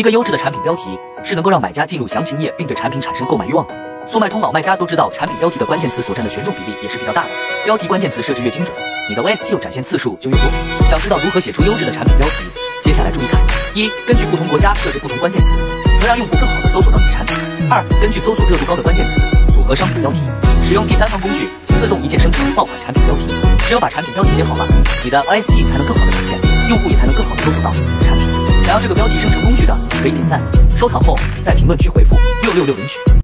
一个优质的产品标题是能够让买家进入详情页并对产品产生购买欲望的。速卖通老卖家都知道，产品标题的关键词所占的权重比例也是比较大的。标题关键词设置越精准，你的 VST 展现次数就越多。想知道如何写出优质的产品标题？接下来注意看：一、根据不同国家设置不同关键词，能让用户更好的搜索到你的产品；二、根据搜索热度高的关键词组合商品标题，使用第三方工具自动一键生成爆款产品标题。只有把产品标题写好了，你的 VST 才能更好的展现，用户也才能更好的搜索到。想要这个标题生成工具的，可以点赞、收藏后在评论区回复六六六领取。